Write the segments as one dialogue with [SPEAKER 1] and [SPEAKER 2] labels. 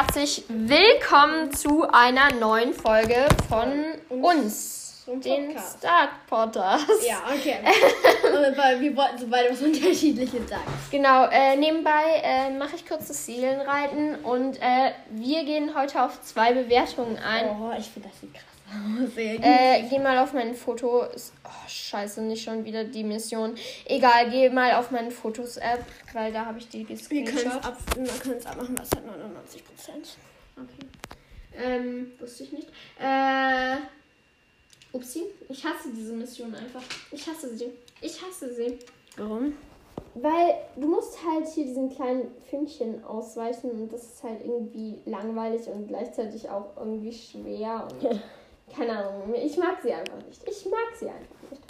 [SPEAKER 1] herzlich willkommen zu einer neuen Folge von uns,
[SPEAKER 2] Zum
[SPEAKER 1] den. Start Podcast.
[SPEAKER 2] Ja, okay. Weil wir wollten so beide was Unterschiedliches sagen.
[SPEAKER 1] Genau, äh, nebenbei äh, mache ich kurz das Seelenreiten und äh, wir gehen heute auf zwei Bewertungen ein.
[SPEAKER 2] Oh, ich finde, das sieht krass aus. ey.
[SPEAKER 1] Äh, geh mal auf mein Foto. Ist, oh, scheiße, nicht schon wieder die Mission. Egal, geh mal auf meine Fotos-App, weil da habe ich die
[SPEAKER 2] wir können es
[SPEAKER 1] gescreenshot.
[SPEAKER 2] ab, wir können es abmachen, was hat 99 Prozent.
[SPEAKER 1] Okay. Ähm, wusste ich nicht. Äh, upsi, ich hasse diese Mission einfach. Ich hasse sie. Ich hasse sie.
[SPEAKER 2] Warum?
[SPEAKER 1] Weil du musst halt hier diesen kleinen Fünkchen ausweichen und das ist halt irgendwie langweilig und gleichzeitig auch irgendwie schwer und keine Ahnung. Ich mag sie einfach nicht. Ich mag sie einfach nicht.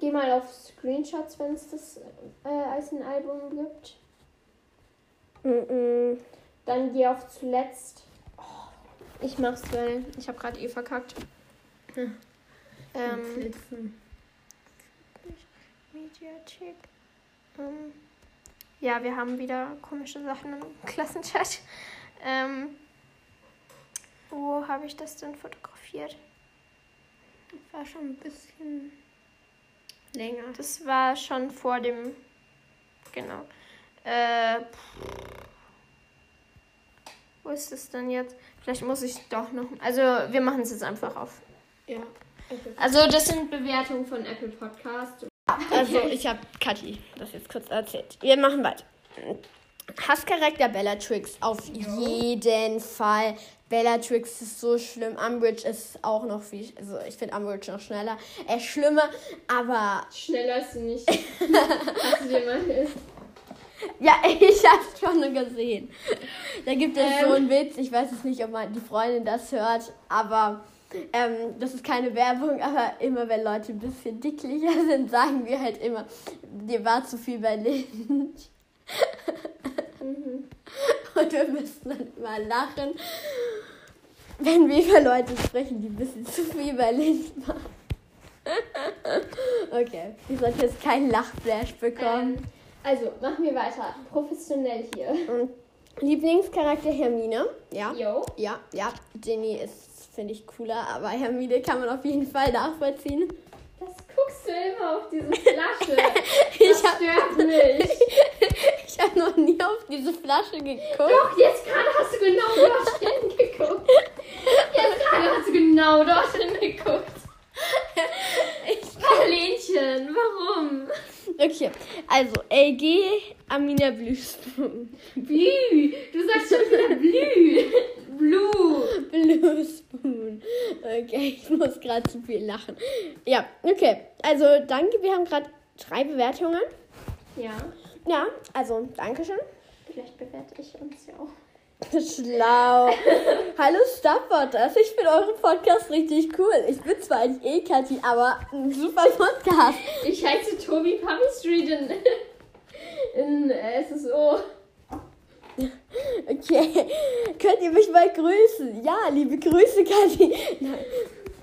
[SPEAKER 1] Geh mal auf Screenshots, wenn es das äh, als ein Album gibt.
[SPEAKER 2] Mm
[SPEAKER 1] Dann geh auf zuletzt. Oh, ich mach's, weil ich habe gerade eh verkackt. Hm. Ähm. Mediathek. Ähm, ja, wir haben wieder komische Sachen im Klassenchat. Ähm, wo habe ich das denn fotografiert?
[SPEAKER 2] War schon ein bisschen länger.
[SPEAKER 1] Das war schon vor dem. Genau. Äh, wo ist es denn jetzt? Vielleicht muss ich doch noch. Also, wir machen es jetzt einfach auf.
[SPEAKER 2] Ja.
[SPEAKER 1] Also, das sind Bewertungen von Apple Podcast.
[SPEAKER 2] Also, ich habe Kathi das jetzt kurz erzählt. Wir machen weiter. Hasscharakter Bellatrix auf jeden Fall. Bellatrix ist so schlimm. Umbridge ist auch noch viel. Also, ich finde Umbridge noch schneller. Er ist schlimmer, aber.
[SPEAKER 1] Schneller ist sie nicht. Hast du dir mal.
[SPEAKER 2] Ja, ich hab's schon gesehen. Da gibt es so
[SPEAKER 1] Ähm.
[SPEAKER 2] einen Witz. Ich weiß jetzt nicht, ob man die Freundin das hört, aber. Ähm, das ist keine Werbung, aber immer wenn Leute ein bisschen dicklicher sind, sagen wir halt immer, dir war zu viel Berlin. Und wir müssen dann immer lachen, wenn wir über Leute sprechen, die ein bisschen zu viel Berlin machen. Okay, ich sollte jetzt keinen Lachflash bekommen.
[SPEAKER 1] Ähm, also, machen wir weiter. Professionell hier.
[SPEAKER 2] Und Lieblingscharakter Hermine. Ja.
[SPEAKER 1] Yo.
[SPEAKER 2] Ja, ja. Ginny ist, finde ich, cooler, aber Hermine kann man auf jeden Fall nachvollziehen.
[SPEAKER 1] Das guckst du immer auf diese Flasche.
[SPEAKER 2] Ich
[SPEAKER 1] Das
[SPEAKER 2] hab-
[SPEAKER 1] stört mich.
[SPEAKER 2] Ich habe noch nie auf diese Flasche geguckt.
[SPEAKER 1] Doch, jetzt gerade hast du genau dort hingeguckt. Jetzt gerade hast du genau dort hingeguckt. Marlenchen, warum?
[SPEAKER 2] Okay, also LG Amina Bluespoon.
[SPEAKER 1] Blü. Du sagst schon wieder Blü. Blue.
[SPEAKER 2] Bluespoon. Okay, ich muss gerade zu viel lachen. Ja, okay. Also danke, wir haben gerade drei Bewertungen.
[SPEAKER 1] Ja,
[SPEAKER 2] Ja, also Dankeschön.
[SPEAKER 1] vielleicht bewerte ich uns ja auch.
[SPEAKER 2] Schlau. Hallo Stopbotters, ich finde euren Podcast richtig cool. Ich bin zwar nicht eh Kathi, aber ein super Podcast.
[SPEAKER 1] Ich heiße Tobi Puppy Street in, in SSO.
[SPEAKER 2] Okay, könnt ihr mich mal grüßen? Ja, liebe Grüße, Kathi. Nein.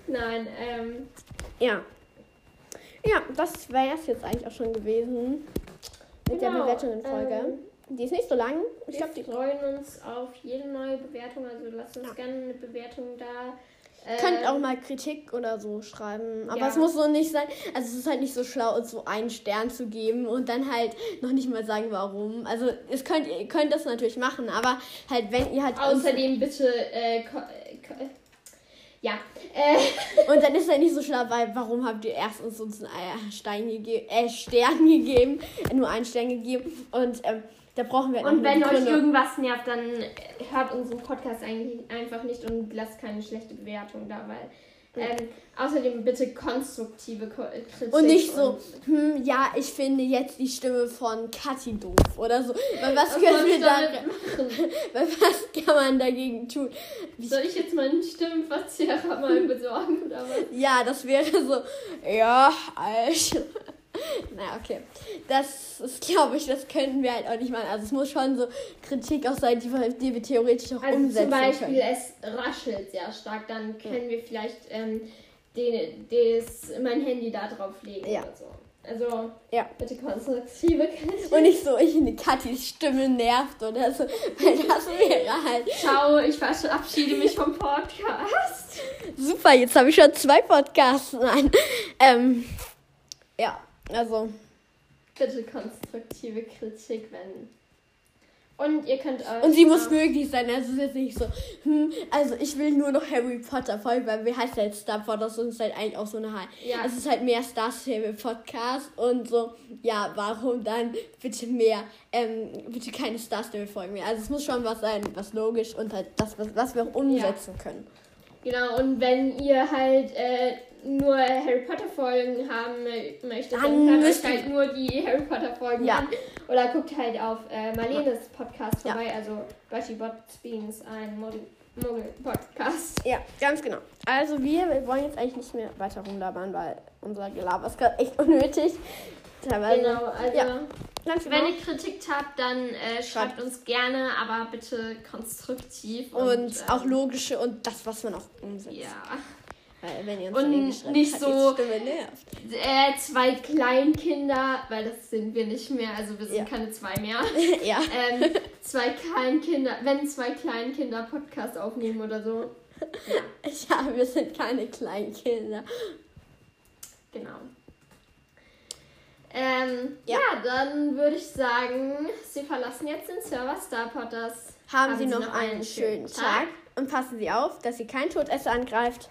[SPEAKER 1] Nein, ähm,
[SPEAKER 2] Ja. Ja, das wäre es jetzt eigentlich auch schon gewesen mit der
[SPEAKER 1] Genau,
[SPEAKER 2] Bewertungen-Folge.
[SPEAKER 1] ähm,
[SPEAKER 2] die ist nicht so lang. Ich
[SPEAKER 1] wir
[SPEAKER 2] glaube, die
[SPEAKER 1] freuen uns auf jede neue Bewertung. Also lasst uns
[SPEAKER 2] Ja.
[SPEAKER 1] gerne eine Bewertung da.
[SPEAKER 2] könnt
[SPEAKER 1] Ähm,
[SPEAKER 2] auch mal Kritik oder so schreiben. Aber
[SPEAKER 1] ja.
[SPEAKER 2] es muss so nicht sein. Also es ist halt nicht so schlau, uns so einen Stern zu geben und dann halt noch nicht mal sagen, warum. Also es könnt ihr könnt das natürlich machen, aber halt wenn ihr halt
[SPEAKER 1] Außerdem bitte. Äh, äh, ja. Äh,
[SPEAKER 2] und dann ist er nicht so schlau, weil warum habt ihr erstens uns einen äh, Stein gegeben, äh, Stern gegeben, äh, nur einen Stern gegeben und ähm, da brauchen wir
[SPEAKER 1] und wenn euch irgendwas nervt, dann hört unseren Podcast eigentlich einfach nicht und lasst keine schlechte Bewertung da, weil. Ähm, außerdem bitte konstruktive Ko äh, Kritik.
[SPEAKER 2] Und nicht so, hm, ja, ich finde jetzt die Stimme von Kathi doof oder so. Weil was
[SPEAKER 1] Was
[SPEAKER 2] können wir da, weil was kann man dagegen tun?
[SPEAKER 1] Soll ich jetzt meinen Stimmenverzerrer mal besorgen oder was?
[SPEAKER 2] Ja, das wäre so, ja, Alter. Naja, okay. Das ist, glaube ich, das könnten wir halt auch nicht machen. Also es muss schon so Kritik auch sein, die wir, die wir theoretisch auch
[SPEAKER 1] Also
[SPEAKER 2] umsetzen
[SPEAKER 1] zum Beispiel,
[SPEAKER 2] können.
[SPEAKER 1] es raschelt sehr stark, dann können wir vielleicht ähm, den, des, mein Handy da drauf legen
[SPEAKER 2] Ja.
[SPEAKER 1] oder so. Also,
[SPEAKER 2] Ja.
[SPEAKER 1] bitte konstruktive Kritik.
[SPEAKER 2] Und nicht so, ich finde Katis Stimme nervt oder so. Weil das wäre halt.
[SPEAKER 1] Ciao, ich verabschiede mich vom Podcast.
[SPEAKER 2] Super, jetzt habe ich schon zwei Podcasts. Nein. Ähm, ja, also.
[SPEAKER 1] Bitte konstruktive Kritik, wenn. Und ihr könnt euch.
[SPEAKER 2] Und sie muss
[SPEAKER 1] auch-
[SPEAKER 2] möglich sein. Also es ist jetzt nicht so, hm, also ich will nur noch Harry Potter folgen, weil wie heißt jetzt Star Potter? Das ist halt eigentlich auch so eine Halt.
[SPEAKER 1] Ja.
[SPEAKER 2] Es ist halt mehr Star Stable Podcast und so, ja, warum dann bitte mehr, ähm, bitte keine Star Stable Folgen mehr. Also es muss schon was sein, was logisch und halt das, was, was wir auch umsetzen können.
[SPEAKER 1] Genau, und wenn ihr halt äh, nur Harry Potter Folgen haben mö- möchtet,
[SPEAKER 2] Dann
[SPEAKER 1] dann hört euch halt nur die Harry Potter Folgen
[SPEAKER 2] Ja.
[SPEAKER 1] an. Oder guckt halt auf äh, Marlenes Podcast
[SPEAKER 2] Ja.
[SPEAKER 1] vorbei, also Betty Bots Beans, ein Muggel-Podcast.
[SPEAKER 2] Ja, ganz genau. Also wir, wir wollen jetzt eigentlich nicht mehr weiter rumlabern, weil unser Gelaber ist gerade echt unnötig. Teilweise.
[SPEAKER 1] Genau, also
[SPEAKER 2] Ja. Ganz
[SPEAKER 1] wenn ihr Kritik habt, dann äh, schreibt uns gerne, aber bitte konstruktiv.
[SPEAKER 2] und
[SPEAKER 1] ähm,
[SPEAKER 2] auch logische und das, was man auch umsetzt.
[SPEAKER 1] Ja.
[SPEAKER 2] Weil wenn ihr uns
[SPEAKER 1] Und
[SPEAKER 2] schreibt,
[SPEAKER 1] nicht
[SPEAKER 2] hat
[SPEAKER 1] so-. Äh, zwei Kleinkinder, weil das sind wir nicht mehr, also wir sind
[SPEAKER 2] Ja.
[SPEAKER 1] keine zwei mehr.
[SPEAKER 2] ja.
[SPEAKER 1] ähm, zwei Kleinkinder, wenn zwei Kleinkinder Podcast aufnehmen oder so. Ja,
[SPEAKER 2] ja, wir sind keine kleinen Kinder.
[SPEAKER 1] genau. Ähm,
[SPEAKER 2] Ja.
[SPEAKER 1] ja. dann würde ich sagen, Sie verlassen jetzt den Server Starpotters.
[SPEAKER 2] Haben, Sie noch einen schönen Tag. und passen Sie auf, dass Sie kein Todesser angreift.